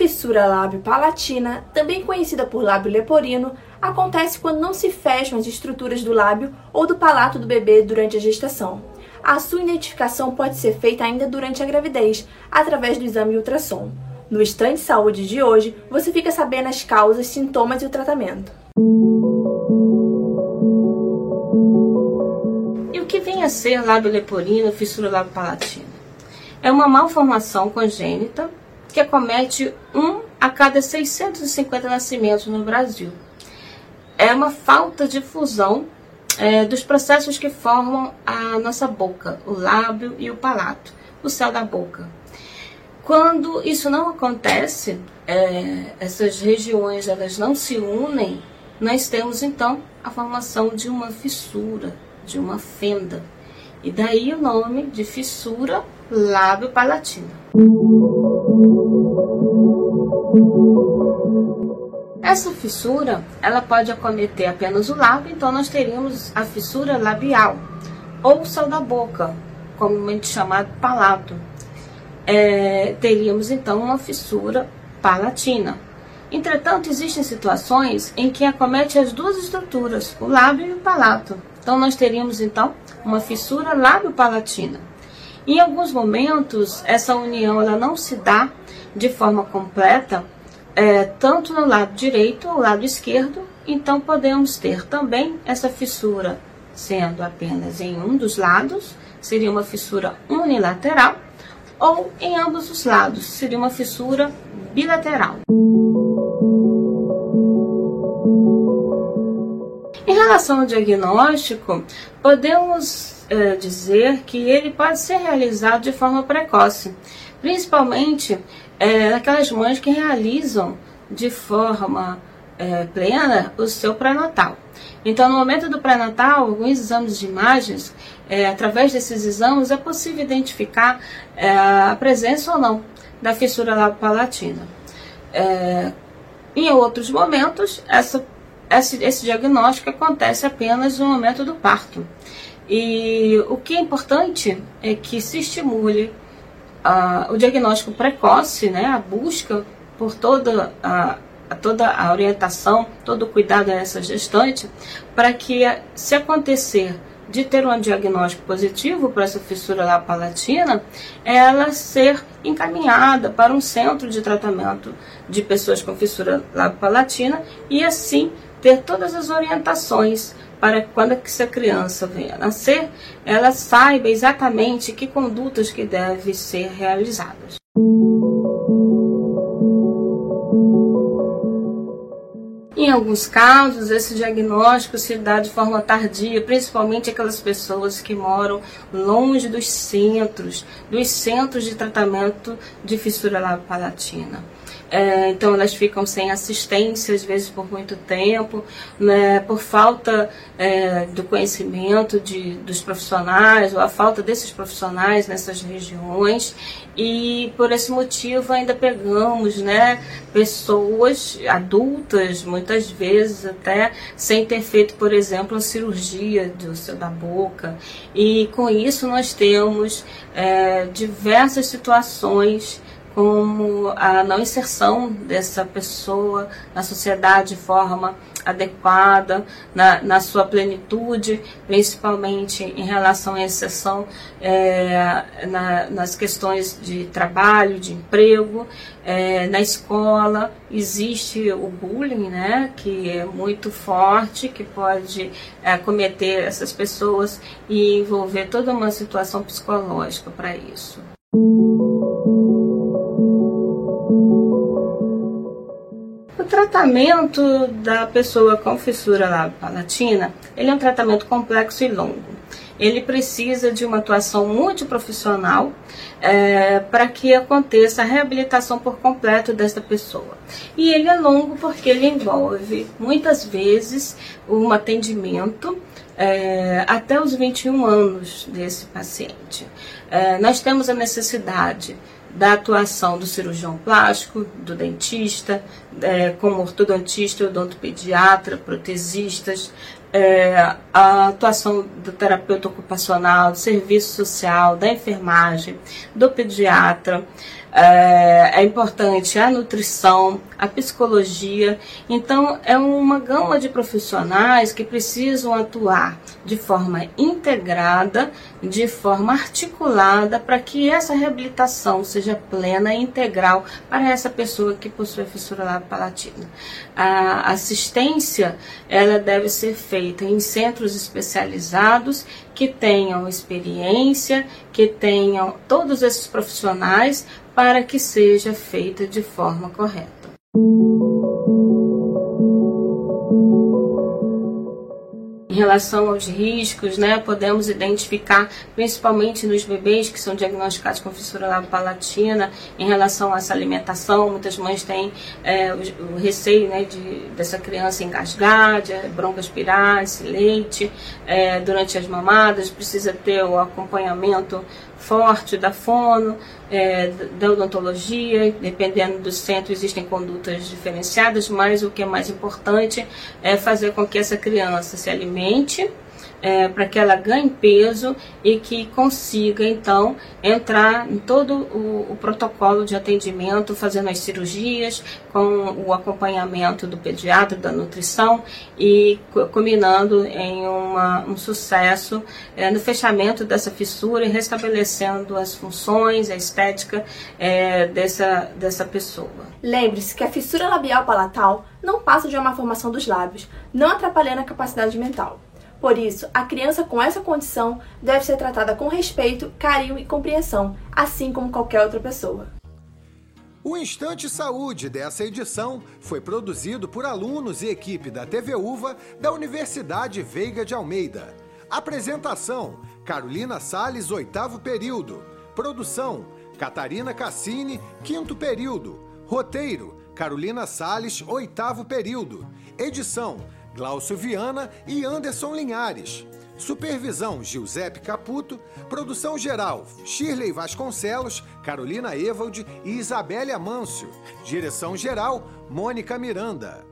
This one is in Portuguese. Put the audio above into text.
fissura lábio-palatina, também conhecida por lábio leporino, acontece quando não se fecham as estruturas do lábio ou do palato do bebê durante a gestação. A sua identificação pode ser feita ainda durante a gravidez, através do exame ultrassom. No Estante Saúde de hoje, você fica sabendo as causas, sintomas e o tratamento. E o que vem a ser lábio leporino, fissura lábio palatina? É uma malformação congênita que acomete um a cada 650 nascimentos no Brasil. É uma falta de fusão é, dos processos que formam a nossa boca, o lábio e o palato, o céu da boca. Quando isso não acontece, é, essas regiões elas não se unem, nós temos então a formação de uma fissura, de uma fenda. E daí o nome de fissura lábio-palatina. Essa fissura, ela pode acometer apenas o lábio, então nós teríamos a fissura labial, ou céu da boca, comumente chamado palato é, teríamos então uma fissura palatina. Entretanto, existem situações em que acomete as duas estruturas, o lábio e o palato. Então, nós teríamos então uma fissura lábio-palatina. Em alguns momentos, essa união ela não se dá de forma completa, é, tanto no lado direito ou lado esquerdo, então podemos ter também essa fissura sendo apenas em um dos lados, seria uma fissura unilateral, ou em ambos os lados, seria uma fissura bilateral. Em relação ao diagnóstico, podemos é, dizer que ele pode ser realizado de forma precoce, principalmente naquelas mães que realizam de forma é, plena o seu pré-natal. Então, no momento do pré-natal, alguns exames de imagens, através desses exames, é possível identificar a presença ou não da fissura labopalatina. É, em outros momentos, essa, esse, esse diagnóstico acontece apenas no momento do parto. E o que é importante é que se estimule uh, o diagnóstico precoce, né, a busca por toda a toda a orientação, todo o cuidado nessa gestante, para que, se acontecer de ter um diagnóstico positivo para essa fissura lá palatina, ela ser encaminhada para um centro de tratamento de pessoas com fissura palatina e assim ter todas as orientações para que quando essa criança venha nascer, ela saiba exatamente que condutas que devem ser realizadas. Em alguns casos, esse diagnóstico se dá de forma tardia, principalmente aquelas pessoas que moram longe dos centros, dos centros de tratamento de fissura palatina. É, então elas ficam sem assistência, às vezes por muito tempo, né, por falta é, do conhecimento de, dos profissionais, ou a falta desses profissionais nessas regiões, e por esse motivo ainda pegamos né, pessoas adultas, muitas vezes até sem ter feito, por exemplo, a cirurgia do da boca, e com isso nós temos é, diversas situações como a não inserção dessa pessoa na sociedade de forma adequada, na, na sua plenitude, principalmente em relação à inserção é, na, nas questões de trabalho, de emprego, é, na escola existe o bullying, né, que é muito forte, que pode é, cometer essas pessoas e envolver toda uma situação psicológica para isso. Tratamento da pessoa com fissura palatina, ele é um tratamento complexo e longo. Ele precisa de uma atuação multiprofissional é, para que aconteça a reabilitação por completo desta pessoa. E ele é longo porque ele envolve, muitas vezes, um atendimento é, até os 21 anos desse paciente. É, nós temos a necessidade da atuação do cirurgião plástico, do dentista, é, como ortodontista, odontopediatra, protesistas, é, a atuação do terapeuta ocupacional, do serviço social, da enfermagem, do pediatra, é, é importante a nutrição, a psicologia. Então, é uma gama de profissionais que precisam atuar de forma integrada, de forma articulada, para que essa reabilitação seja plena e integral para essa pessoa que possui fissura lábio palatina. A assistência, ela deve ser feita em centros especializados que tenham experiência, que tenham todos esses profissionais para que seja feita de forma correta. Em relação aos riscos, né, podemos identificar, principalmente nos bebês que são diagnosticados com fissura labopalatina, em relação a essa alimentação. Muitas mães têm é, o, o, receio né, de, dessa criança engasgar, de broncoaspirar esse leite é, durante as mamadas, precisa ter o acompanhamento forte da fono, é, da odontologia, dependendo do centro existem condutas diferenciadas, mas o que é mais importante é fazer com que essa criança se alimente é, para que ela ganhe peso e que consiga então entrar em todo o, o, protocolo de atendimento, fazendo as cirurgias, com o acompanhamento do pediatra, da nutrição e culminando em uma, um sucesso é, no fechamento dessa fissura e restabelecendo as funções, a estética é, dessa, dessa pessoa. Lembre-se que a fissura labial palatal não passa de uma malformação dos lábios, não atrapalhando a capacidade mental. Por isso, a criança com essa condição deve ser tratada com respeito, carinho e compreensão, assim como qualquer outra pessoa. O Instante Saúde dessa edição foi produzido por alunos e equipe da TV Uva da Universidade Veiga de Almeida. Apresentação: Carolina Sales, oitavo período. Produção: Catarina Cassini, quinto período. Roteiro: Carolina Sales, oitavo período. Edição: Glaucio Viana e Anderson Linhares. Supervisão Giuseppe Caputo. Produção geral Shirley Vasconcelos, Carolina Evald e Isabelle Amâncio. Direção geral Mônica Miranda.